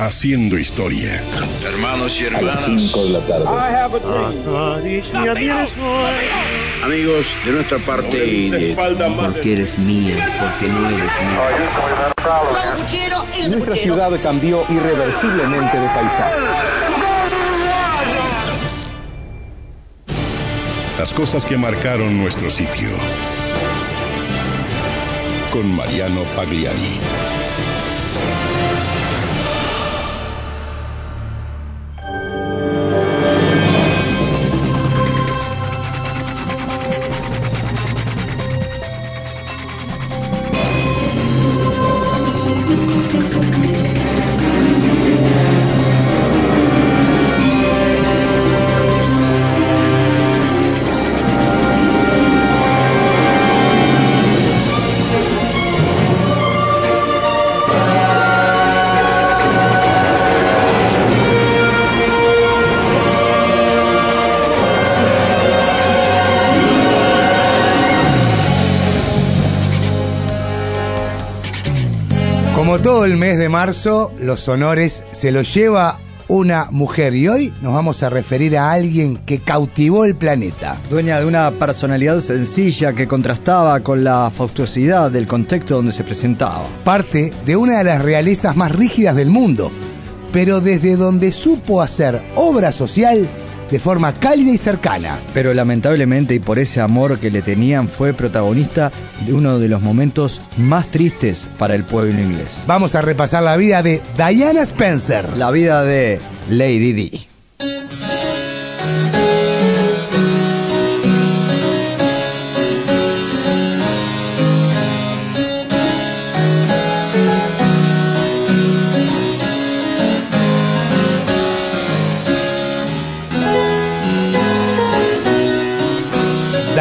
haciendo historia. Hermanos y hermanas. Amigos, de nuestra parte y de... Porque eres mía, porque no eres mía. Nuestra ciudad cambió irreversiblemente de paisaje. Las cosas que marcaron nuestro sitio. Con Mariano Pagliari. Como todo el mes de marzo, los honores se los lleva una mujer y hoy nos vamos a referir a alguien que cautivó el planeta. Dueña de una personalidad sencilla que contrastaba con la faustosidad del contexto donde se presentaba. Parte de una de las realezas más rígidas del mundo, pero desde donde supo hacer obra social de forma cálida y cercana. Pero lamentablemente y por ese amor que le tenían fue protagonista de uno de los momentos más tristes para el pueblo inglés. Vamos a repasar la vida de Diana Spencer. La vida de Lady Di.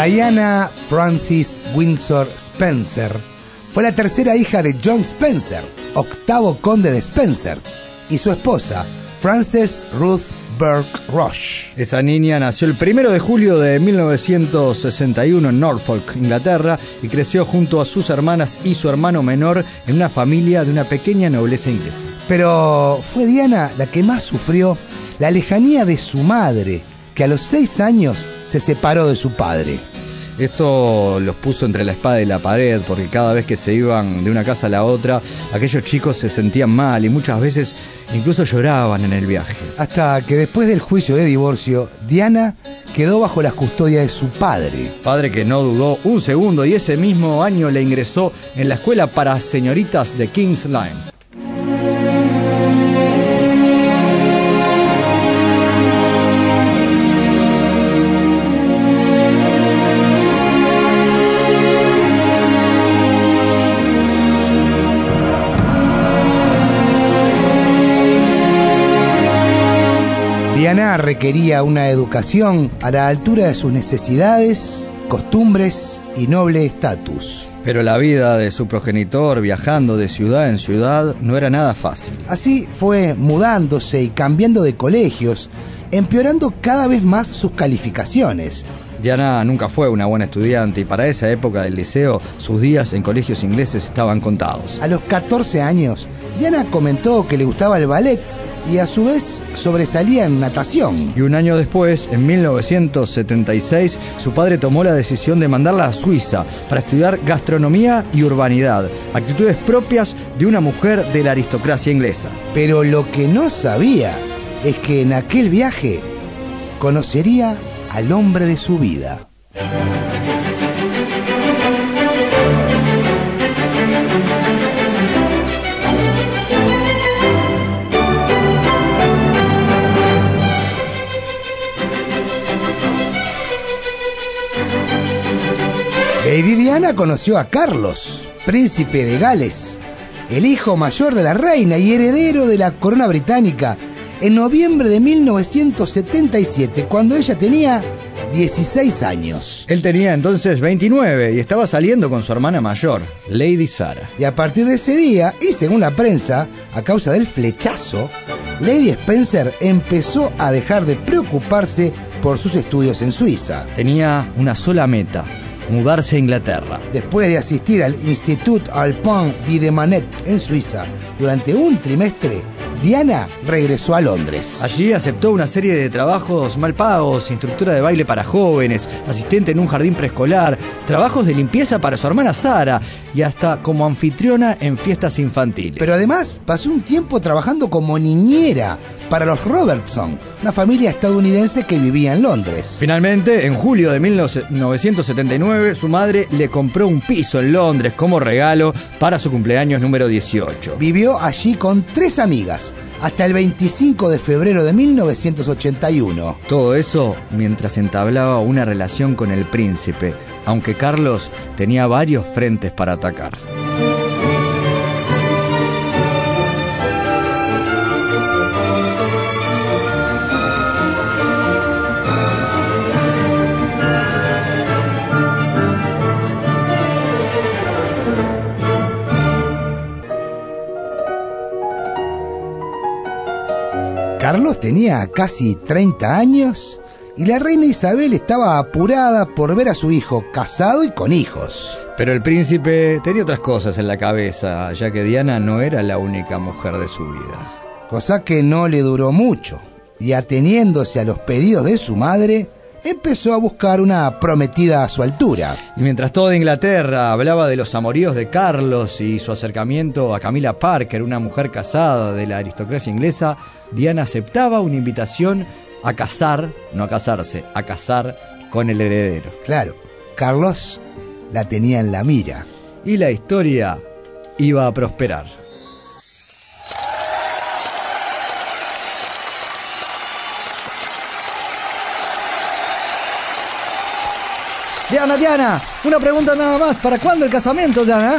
Diana Francis Windsor Spencer fue la tercera hija de John Spencer, octavo conde de Spencer, y su esposa, Frances Ruth Burke Rush. Esa niña nació el primero de julio de 1961 en Norfolk, Inglaterra, y creció junto a sus hermanas y su hermano menor en una familia de una pequeña nobleza inglesa. Pero fue Diana la que más sufrió la lejanía de su madre, que a los seis años se separó de su padre. Esto los puso entre la espada y la pared, porque cada vez que se iban de una casa a la otra, aquellos chicos se sentían mal y muchas veces incluso lloraban en el viaje. Hasta que después del juicio de divorcio, Diana quedó bajo la custodia de su padre. Padre que no dudó un segundo y ese mismo año le ingresó en la escuela para señoritas de King's Line. Diana requería una educación a la altura de sus necesidades, costumbres y noble estatus. Pero la vida de su progenitor viajando de ciudad en ciudad no era nada fácil. Así fue mudándose y cambiando de colegios, empeorando cada vez más sus calificaciones. Diana nunca fue una buena estudiante y para esa época del liceo sus días en colegios ingleses estaban contados. A los 14 años, Diana comentó que le gustaba el ballet y a su vez sobresalía en natación. Y un año después, en 1976, su padre tomó la decisión de mandarla a Suiza para estudiar gastronomía y urbanidad, actitudes propias de una mujer de la aristocracia inglesa. Pero lo que no sabía es que en aquel viaje conocería al hombre de su vida. Lady Diana conoció a Carlos, príncipe de Gales, el hijo mayor de la reina y heredero de la corona británica, en noviembre de 1977, cuando ella tenía 16 años. Él tenía entonces 29 y estaba saliendo con su hermana mayor, Lady Sarah. Y a partir de ese día, y según la prensa, a causa del flechazo, Lady Spencer empezó a dejar de preocuparse por sus estudios en Suiza. Tenía una sola meta, mudarse a Inglaterra. Después de asistir al Institut Alpin y de Manet en Suiza durante un trimestre, Diana regresó a Londres. Allí aceptó una serie de trabajos mal pagos, instructora de baile para jóvenes, asistente en un jardín preescolar, trabajos de limpieza para su hermana Sara y hasta como anfitriona en fiestas infantiles. Pero además pasó un tiempo trabajando como niñera para los Robertson, una familia estadounidense que vivía en Londres. Finalmente, en julio de 1979, su madre le compró un piso en Londres como regalo para su cumpleaños número 18. Vivió allí con tres amigas hasta el 25 de febrero de 1981. Todo eso mientras entablaba una relación con el príncipe, aunque Carlos tenía varios frentes para atacar. Carlos tenía casi 30 años y la reina Isabel estaba apurada por ver a su hijo casado y con hijos. Pero el príncipe tenía otras cosas en la cabeza, ya que Diana no era la única mujer de su vida. Cosa que no le duró mucho, y ateniéndose a los pedidos de su madre, empezó a buscar una prometida a su altura. Y mientras toda Inglaterra hablaba de los amoríos de Carlos y su acercamiento a Camila Parker, una mujer casada de la aristocracia inglesa, Diana aceptaba una invitación a casar, no a casarse, a casar con el heredero. Claro, Carlos la tenía en la mira. Y la historia iba a prosperar. Diana, Diana, una pregunta nada más. ¿Para cuándo el casamiento, Diana?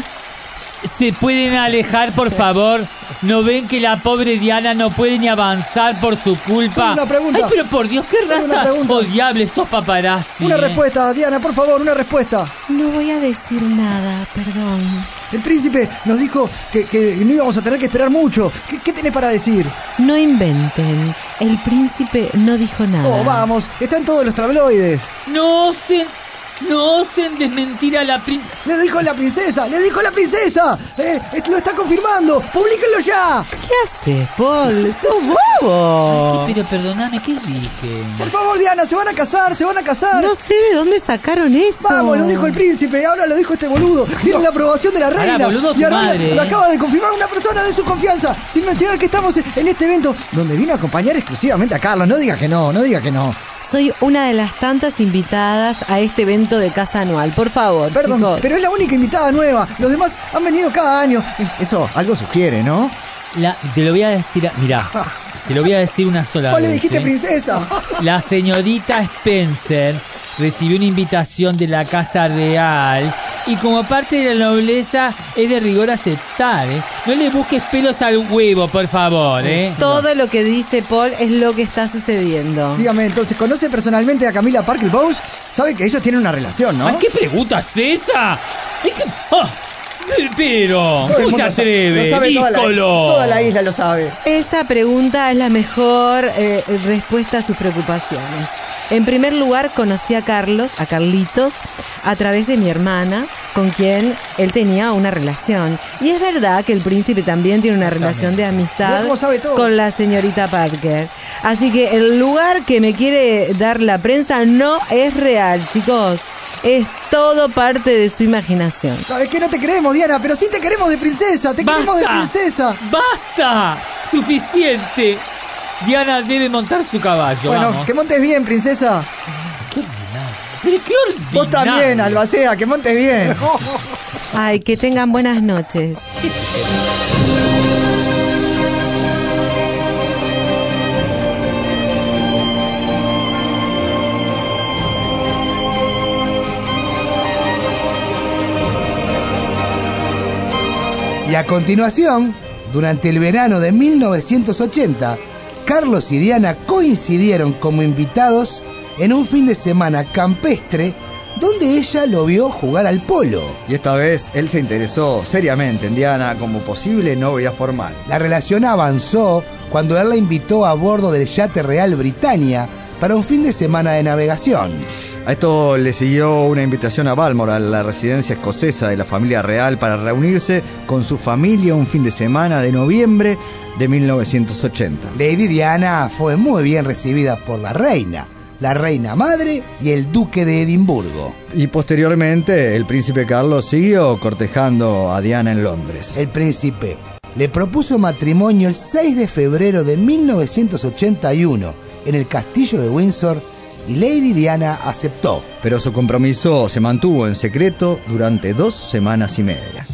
¿Se pueden alejar, por favor? ¿No ven que la pobre Diana no puede ni avanzar por su culpa? Una pregunta. Ay, pero por Dios, qué raza pregunta. odiable estos paparazzi. Una ¿eh? respuesta, Diana, por favor, una respuesta. No voy a decir nada, perdón. El príncipe nos dijo que, que no íbamos a tener que esperar mucho. ¿Qué, qué tenés para decir? No inventen. El príncipe no dijo nada. Oh, vamos, están todos los tabloides. No osen, no osen desmentir a la prin... Le dijo la princesa, le dijo la princesa. Eh, eh, lo está confirmando. Publíquenlo ya. ¿Qué haces, Paul? ¡Sos bobo! Pero perdóname, ¿qué dije? Por favor, Diana, se van a casar, se van a casar. No sé de dónde sacaron eso. Vamos, lo dijo el príncipe, ahora lo dijo este boludo. Tiene la aprobación de la reina. boludo, y ahora madre, lo acaba de confirmar una persona de su confianza. Sin mencionar que estamos en este evento donde vino a acompañar exclusivamente a Carlos. No diga que no, no diga que no. Soy una de las tantas invitadas a este evento de casa anual. Por favor, Perdón, chicos. pero es la única invitada nueva. Los demás han venido cada año. Eh, Eso algo sugiere, ¿no? La- te lo voy a decir, mirá, te lo voy a decir una sola vez. le dijiste ¿eh? princesa. La señorita Spencer recibió una invitación de la Casa Real y como parte de la nobleza es de rigor aceptar, ¿eh? No le busques pelos al huevo, por favor, ¿eh? Todo lo que dice Paul es lo que está sucediendo. Dígame, entonces, ¿conoce personalmente a Camila Parker Bowles? Sabe que ellos tienen una relación, ¿no? Ay, ¿Qué pregunta es esa? Es que- ah, pero, ¿cómo se atreve? lo sabe toda la, toda la isla lo sabe. Esa pregunta es la mejor eh, respuesta a sus preocupaciones. En primer lugar, conocí a Carlos, a Carlitos, a través de mi hermana, con quien él tenía una relación. Y es verdad que el príncipe también tiene una relación de amistad con la señorita Parker. Así que el lugar que me quiere dar la prensa no es real, chicos. Es todo parte de su imaginación. Sabes que no te queremos, Diana, pero sí te queremos de princesa. Te queremos de princesa. ¡Basta! ¡Suficiente! Diana debe montar su caballo, Bueno, vamos. que montes bien, princesa. Pero qué ordinario. Vos también, Albacea, que montes bien. Ay, que tengan buenas noches. Y a continuación, durante el verano de 1980, Carlos y Diana coincidieron como invitados en un fin de semana campestre donde ella lo vio jugar al polo. Y esta vez él se interesó seriamente en Diana como posible novia formal. La relación avanzó cuando él la invitó a bordo del yate real Britannia para un fin de semana de navegación. A esto le siguió una invitación a Balmoral, la residencia escocesa de la familia real, para reunirse con su familia un fin de semana de noviembre de 1980. Lady Diana fue muy bien recibida por la reina, la reina madre y el duque de Edimburgo. Y posteriormente el príncipe Carlos siguió cortejando a Diana en Londres. El príncipe le propuso matrimonio el 6 de febrero de 1981 en el castillo de Windsor y Lady Diana aceptó. Pero su compromiso se mantuvo en secreto durante dos semanas y media.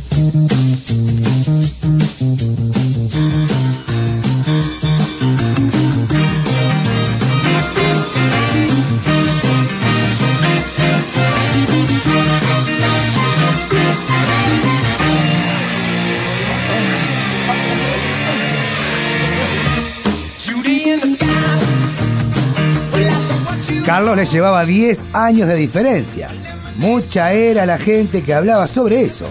Carlos le llevaba 10 años de diferencia. Mucha era la gente que hablaba sobre eso.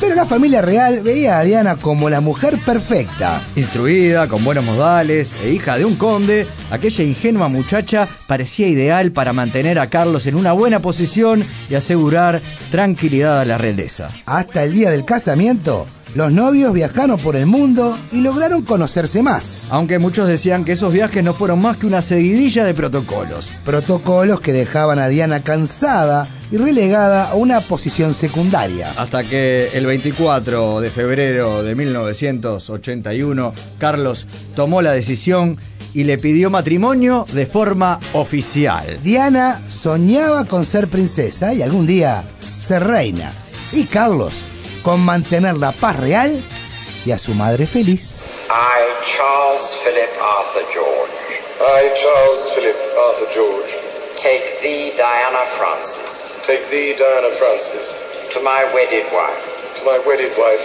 Pero la familia real veía a Diana como la mujer perfecta. Instruida, con buenos modales e hija de un conde, aquella ingenua muchacha parecía ideal para mantener a Carlos en una buena posición y asegurar tranquilidad a la realeza. Hasta el día del casamiento, los novios viajaron por el mundo y lograron conocerse más. Aunque muchos decían que esos viajes no fueron más que una seguidilla de protocolos. Protocolos que dejaban a Diana cansada y relegada a una posición secundaria. Hasta que el 24 de febrero de 1981, Carlos tomó la decisión y le pidió matrimonio de forma oficial. Diana soñaba con ser princesa y algún día ser reina. Y Carlos con mantener la paz real y a su madre feliz. I, Charles Philip Arthur George, I, Charles Philip Arthur George, take thee, Diana Francis, take thee, Diana Francis, to my wedded wife. to my wedded wife.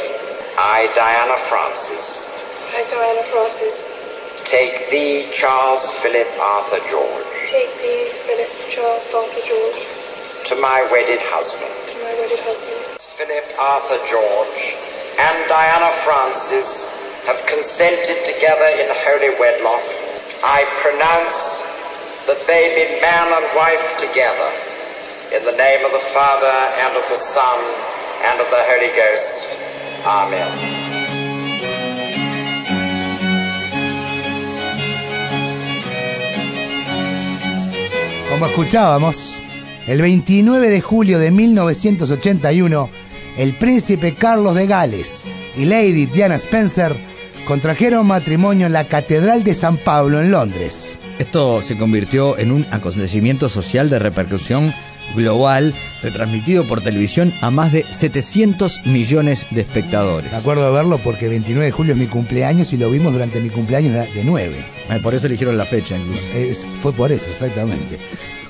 I, Diana Francis, I, Diana Francis, take thee, Charles Philip Arthur George, take thee, Philip Charles Arthur George, to my wedded husband. to my wedded husband. Philip Arthur George and Diana Francis have consented together in holy wedlock. I pronounce that they be man and wife together in the name of the Father and of the Son and of the Holy Ghost. Amen. Como escuchábamos, el 29 de julio de 1981, el príncipe Carlos de Gales y Lady Diana Spencer contrajeron matrimonio en la Catedral de San Pablo en Londres. Esto se convirtió en un acontecimiento social de repercusión global, retransmitido por televisión a más de 700 millones de espectadores. Me acuerdo de verlo porque el 29 de julio es mi cumpleaños y lo vimos durante mi cumpleaños de, de 9. Eh, Por eso eligieron la fecha incluso. Es- fue por eso, exactamente.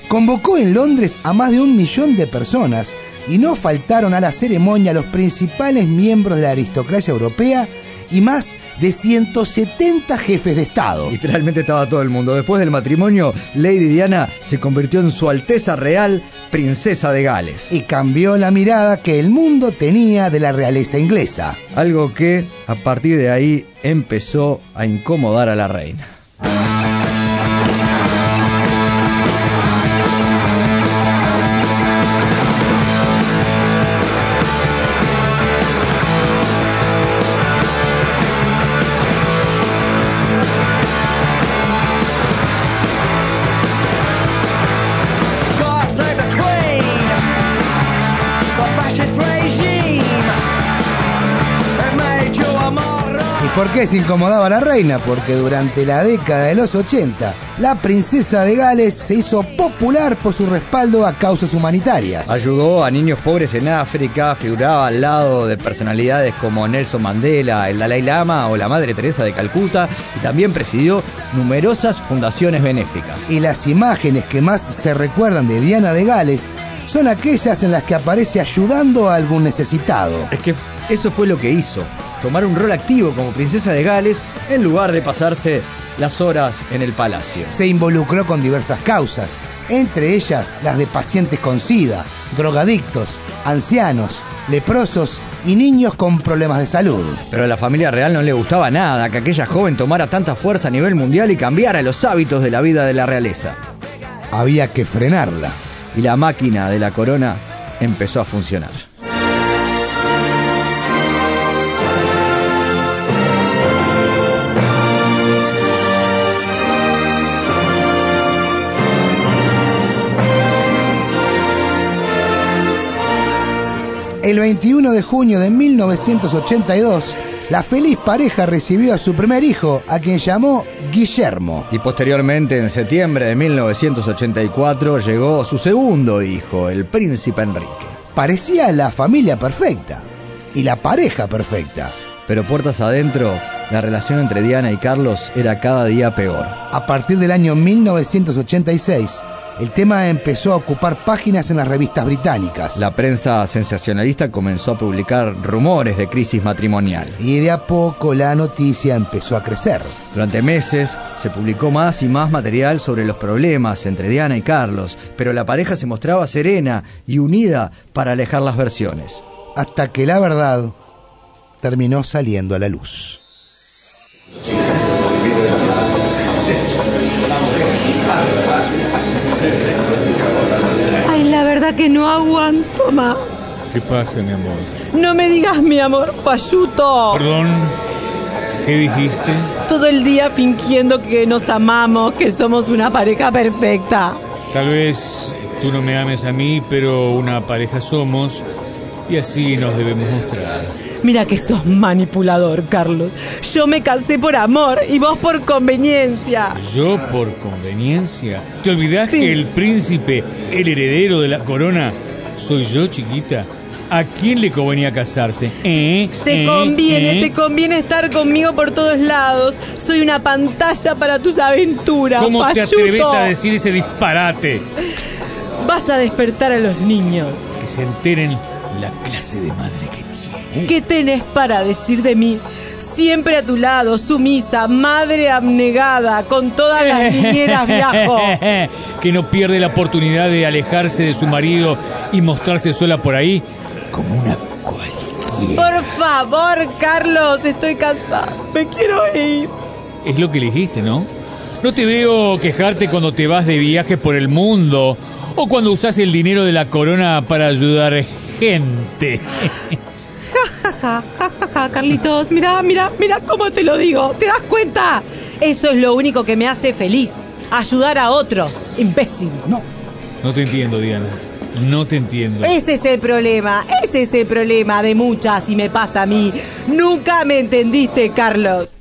Convocó en Londres a más de un millón de personas y no faltaron a la ceremonia los principales miembros de la aristocracia europea y más de 170 jefes de Estado. Literalmente estaba todo el mundo. Después del matrimonio, Lady Diana se convirtió en su Alteza Real, Princesa de Gales. Y cambió la mirada que el mundo tenía de la realeza inglesa. Algo que, a partir de ahí, empezó a incomodar a la reina. Por qué se incomodaba a la reina? Porque durante la década de los 80, la princesa de Gales se hizo popular por su respaldo a causas humanitarias. Ayudó a niños pobres en África, figuraba al lado de personalidades como Nelson Mandela, el Dalai Lama o la Madre Teresa de Calcuta y también presidió numerosas fundaciones benéficas. Y las imágenes que más se recuerdan de Diana de Gales son aquellas en las que aparece ayudando a algún necesitado. Es que eso fue lo que hizo, tomar un rol activo como princesa de Gales en lugar de pasarse las horas en el palacio. Se involucró con diversas causas, entre ellas las de pacientes con SIDA, drogadictos, ancianos, leprosos y niños con problemas de salud. Pero a la familia real no le gustaba nada que aquella joven tomara tanta fuerza a nivel mundial y cambiara los hábitos de la vida de la realeza. Había que frenarla. y la máquina de la corona empezó a funcionar. El 21 de junio de 1982, la feliz pareja recibió a su primer hijo, a quien llamó Guillermo. Y posteriormente, en septiembre de 1984, llegó su segundo hijo, el príncipe Enrique. Parecía la familia perfecta y la pareja perfecta. Pero puertas adentro, la relación entre Diana y Carlos era cada día peor. A partir del año 1986, el tema empezó a ocupar páginas en las revistas británicas. La prensa sensacionalista comenzó a publicar rumores de crisis matrimonial. Y de a poco la noticia empezó a crecer. Durante meses se publicó más y más material sobre los problemas entre Diana y Carlos, pero la pareja se mostraba serena y unida para alejar las versiones. Hasta que la verdad terminó saliendo a la luz. Verdad que no aguanto más. ¿Qué pasa, mi amor? No me digas mi amor, falluto. Perdón. ¿Qué dijiste? Todo el día fingiendo que nos amamos, que somos una pareja perfecta. Tal vez tú no me ames a mí, pero una pareja somos y así nos debemos mostrar. Mira que sos manipulador, Carlos. Yo me casé por amor y vos por conveniencia. ¿Yo por conveniencia? ¿Te olvidás que el príncipe, el heredero de la corona, soy yo, chiquita? ¿A quién le convenía casarse? ¿Eh? Te ¿Eh? conviene, ¿Eh? te conviene estar conmigo por todos lados. Soy una pantalla para tus aventuras. ¿Cómo te atreves a decir ese disparate? Vas a despertar a los niños. Que se enteren la clase de madre que tiene. ¿Qué tenés para decir de mí? Siempre a tu lado, sumisa, madre abnegada, con todas las niñeras viajo. que no pierde la oportunidad de alejarse de su marido y mostrarse sola por ahí como una cualquiera. Por favor, Carlos, estoy cansada. Me quiero ir. Es lo que elegiste, ¿no? No te veo quejarte cuando te vas de viaje por el mundo o cuando usas el dinero de la corona para ayudar gente. Ja, ja, ja, ja, ja, Carlitos, mira, mira, mira cómo te lo digo. ¿Te das cuenta? Eso es lo único que me hace feliz. Ayudar a otros, imbécil. No. No te entiendo, Diana. No te entiendo. Ese es el problema, ese es el problema de muchas y me pasa a mí. Nunca me entendiste, Carlos.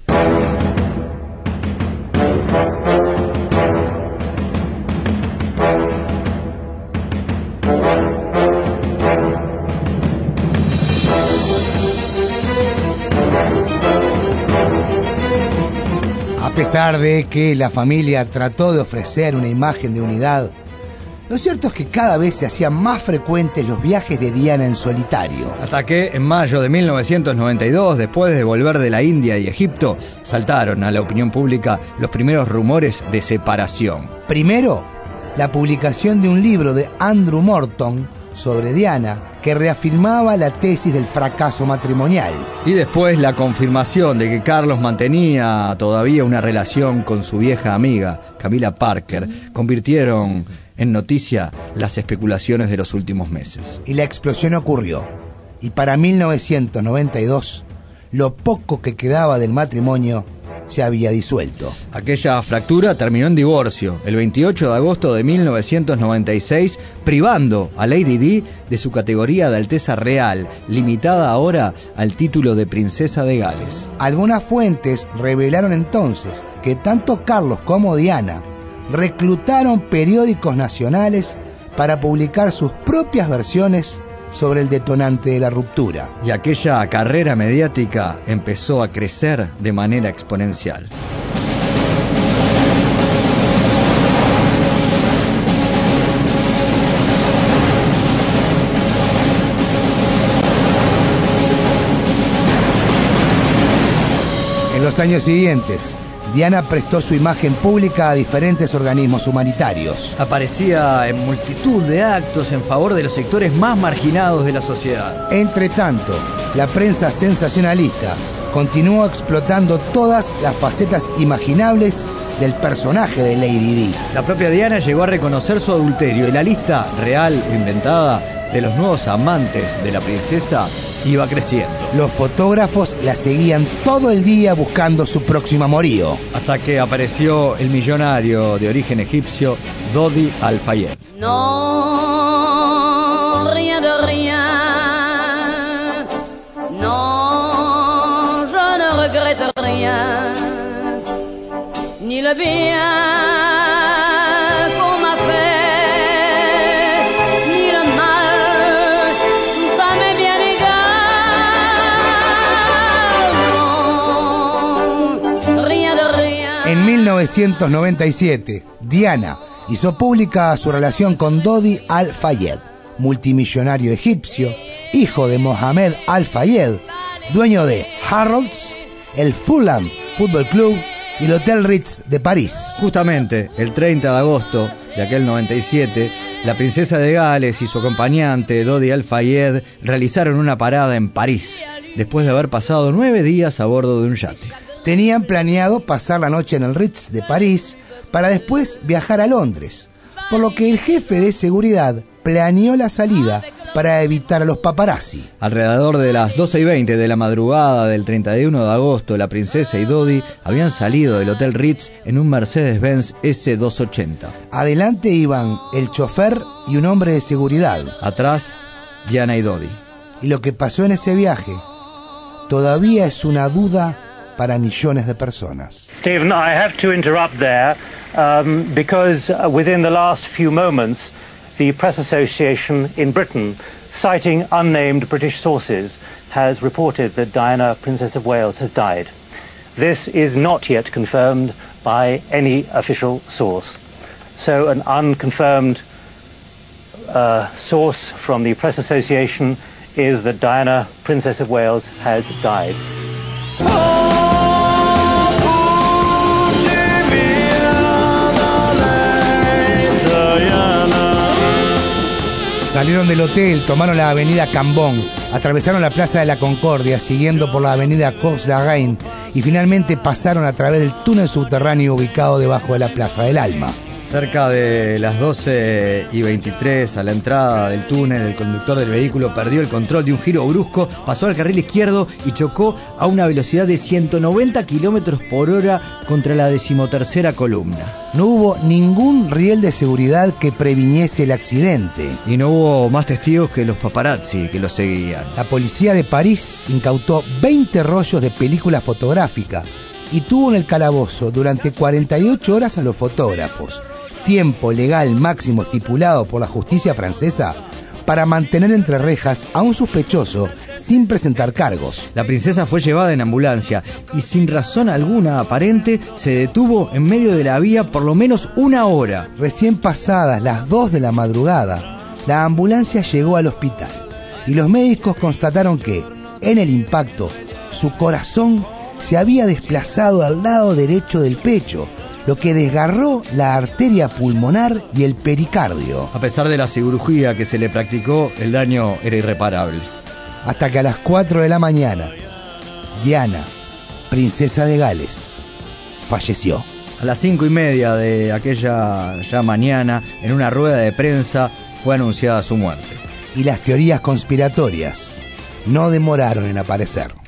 Pesar de que la familia trató de ofrecer una imagen de unidad, lo cierto es que cada vez se hacían más frecuentes los viajes de Diana en solitario. Hasta que en mayo de 1992, después de volver de la India y Egipto, saltaron a la opinión pública los primeros rumores de separación. Primero, la publicación de un libro de Andrew Morton sobre Diana que reafirmaba la tesis del fracaso matrimonial. Y después la confirmación de que Carlos mantenía todavía una relación con su vieja amiga, Camila Parker, convirtieron en noticia las especulaciones de los últimos meses. Y la explosión ocurrió. Y para 1992, lo poco que quedaba del matrimonio se había disuelto. Aquella fractura terminó en divorcio el 28 de agosto de 1996, privando a Lady Di de su categoría de Alteza Real, limitada ahora al título de Princesa de Gales. Algunas fuentes revelaron entonces que tanto Carlos como Diana reclutaron periódicos nacionales para publicar sus propias versiones sobre el detonante de la ruptura. Y aquella carrera mediática empezó a crecer de manera exponencial. En los años siguientes, Diana prestó su imagen pública a diferentes organismos humanitarios. Aparecía en multitud de actos en favor de los sectores más marginados de la sociedad. Entre tanto, la prensa sensacionalista continuó explotando todas las facetas imaginables del personaje de Lady Di. La propia Diana llegó a reconocer su adulterio y la lista real o inventada de los nuevos amantes de la princesa iba creciendo. Los fotógrafos la seguían todo el día buscando su próximo amorío. Hasta que apareció el millonario de origen egipcio Dodi Al-Fayed. Non, rien de rien. Non, je ne regrette rien. Ni le bien 1997, Diana hizo pública su relación con Dodi Al-Fayed, multimillonario egipcio, hijo de Mohamed Al-Fayed, dueño de Harrods, el Fulham Football Club y el Hotel Ritz de París. Justamente el 30 de agosto de aquel 97, la princesa de Gales y su acompañante Dodi Al-Fayed realizaron una parada en París, después de haber pasado nueve días a bordo de un yate. Tenían planeado pasar la noche en el Ritz de París para después viajar a Londres, por lo que el jefe de seguridad planeó la salida para evitar a los paparazzi. Alrededor de las 12 y 20 de la madrugada del 31 de agosto, la princesa y Dodi habían salido del Hotel Ritz en un Mercedes-Benz S280. Adelante iban el chofer y un hombre de seguridad. Atrás, Diana y Dodi. Y lo que pasó en ese viaje todavía es una duda para millones de personas. Stephen, I have to interrupt there um, because uh, within the last few moments, the Press Association in Britain, citing unnamed British sources, has reported that Diana, Princess of Wales, has died. This is not yet confirmed by any official source. So, an unconfirmed uh, source from the Press Association is that Diana, Princess of Wales, has died. Salieron del hotel, tomaron la avenida Cambón, atravesaron la Plaza de la Concordia, siguiendo por la avenida Cox de y finalmente pasaron a través del túnel subterráneo ubicado debajo de la Plaza del Alma. Cerca de las 12 y 23 a la entrada del túnel, el conductor del vehículo perdió el control de un giro brusco, pasó al carril izquierdo y chocó a una velocidad de 190 kilómetros por hora contra la decimotercera columna. No hubo ningún riel de seguridad que previniese el accidente. Y no hubo más testigos que los paparazzi que lo seguían. La policía de París incautó 20 rollos de película fotográfica y tuvo en el calabozo durante 48 horas a los fotógrafos, tiempo legal máximo estipulado por la justicia francesa para mantener entre rejas a un sospechoso sin presentar cargos. La princesa fue llevada en ambulancia y sin razón alguna aparente se detuvo en medio de la vía por lo menos una hora. Recién pasadas las 2 de la madrugada, la ambulancia llegó al hospital y los médicos constataron que, en el impacto, su corazón se había desplazado al lado derecho del pecho, lo que desgarró la arteria pulmonar y el pericardio. A pesar de la cirugía que se le practicó, el daño era irreparable. Hasta que a las 4 de la mañana, Diana, princesa de Gales, falleció. A las cinco y media de aquella ya mañana, en una rueda de prensa, fue anunciada su muerte. Y las teorías conspiratorias no demoraron en aparecer.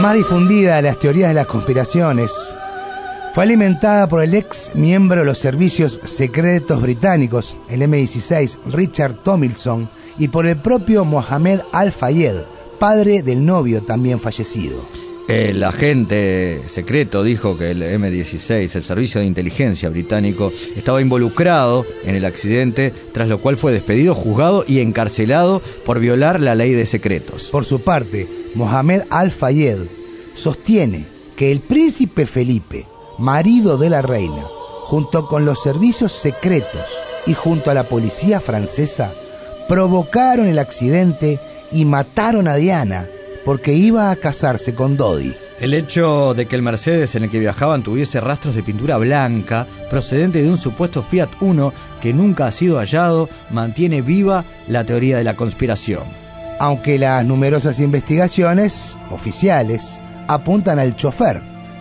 Más difundida de las teorías de las conspiraciones fue alimentada por el ex miembro de los servicios secretos británicos, el M16, Richard Tomlinson, y por el propio Mohamed Al-Fayed, padre del novio también fallecido. El agente secreto dijo que el M16, el servicio de inteligencia británico, estaba involucrado en el accidente, tras lo cual fue despedido, juzgado y encarcelado por violar la ley de secretos. Por su parte, Mohamed Al-Fayed sostiene que el príncipe Felipe, marido de la reina, junto con los servicios secretos y junto a la policía francesa, provocaron el accidente y mataron a Diana porque iba a casarse con Dodi. El hecho de que el Mercedes en el que viajaban tuviese rastros de pintura blanca procedente de un supuesto Fiat Uno que nunca ha sido hallado mantiene viva la teoría de la conspiración. Aunque las numerosas investigaciones oficiales apuntan al chofer,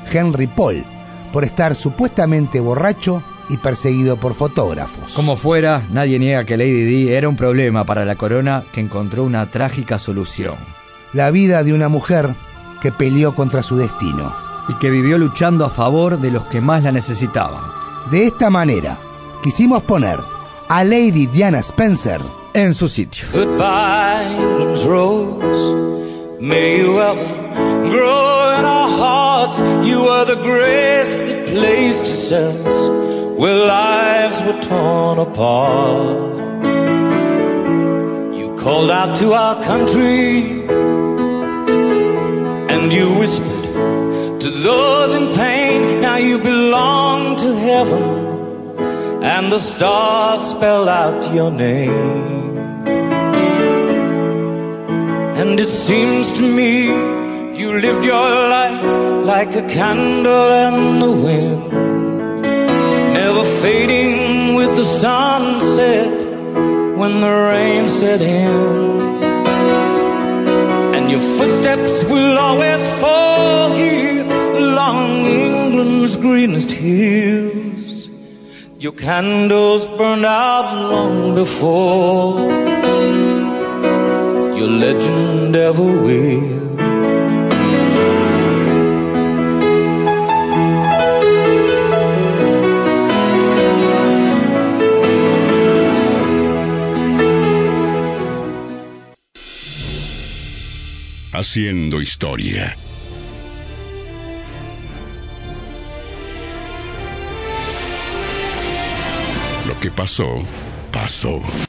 Henry Paul, por estar supuestamente borracho y perseguido por fotógrafos. Como fuera, nadie niega que Lady Di era un problema para la corona que encontró una trágica solución. La vida de una mujer que peleó contra su destino. Y que vivió luchando a favor de los que más la necesitaban. De esta manera, quisimos poner a Lady Diana Spencer en su sitio. Where lives were torn apart. You called out to our country and you whispered to those in pain. Now you belong to heaven and the stars spell out your name. And it seems to me you lived your life like a candle in the wind, never fading with the sunset when the rain set in. Your footsteps will always fall here along England's greenest hills. Your candles burned out long before your legend ever will. Haciendo historia. Lo que pasó, pasó.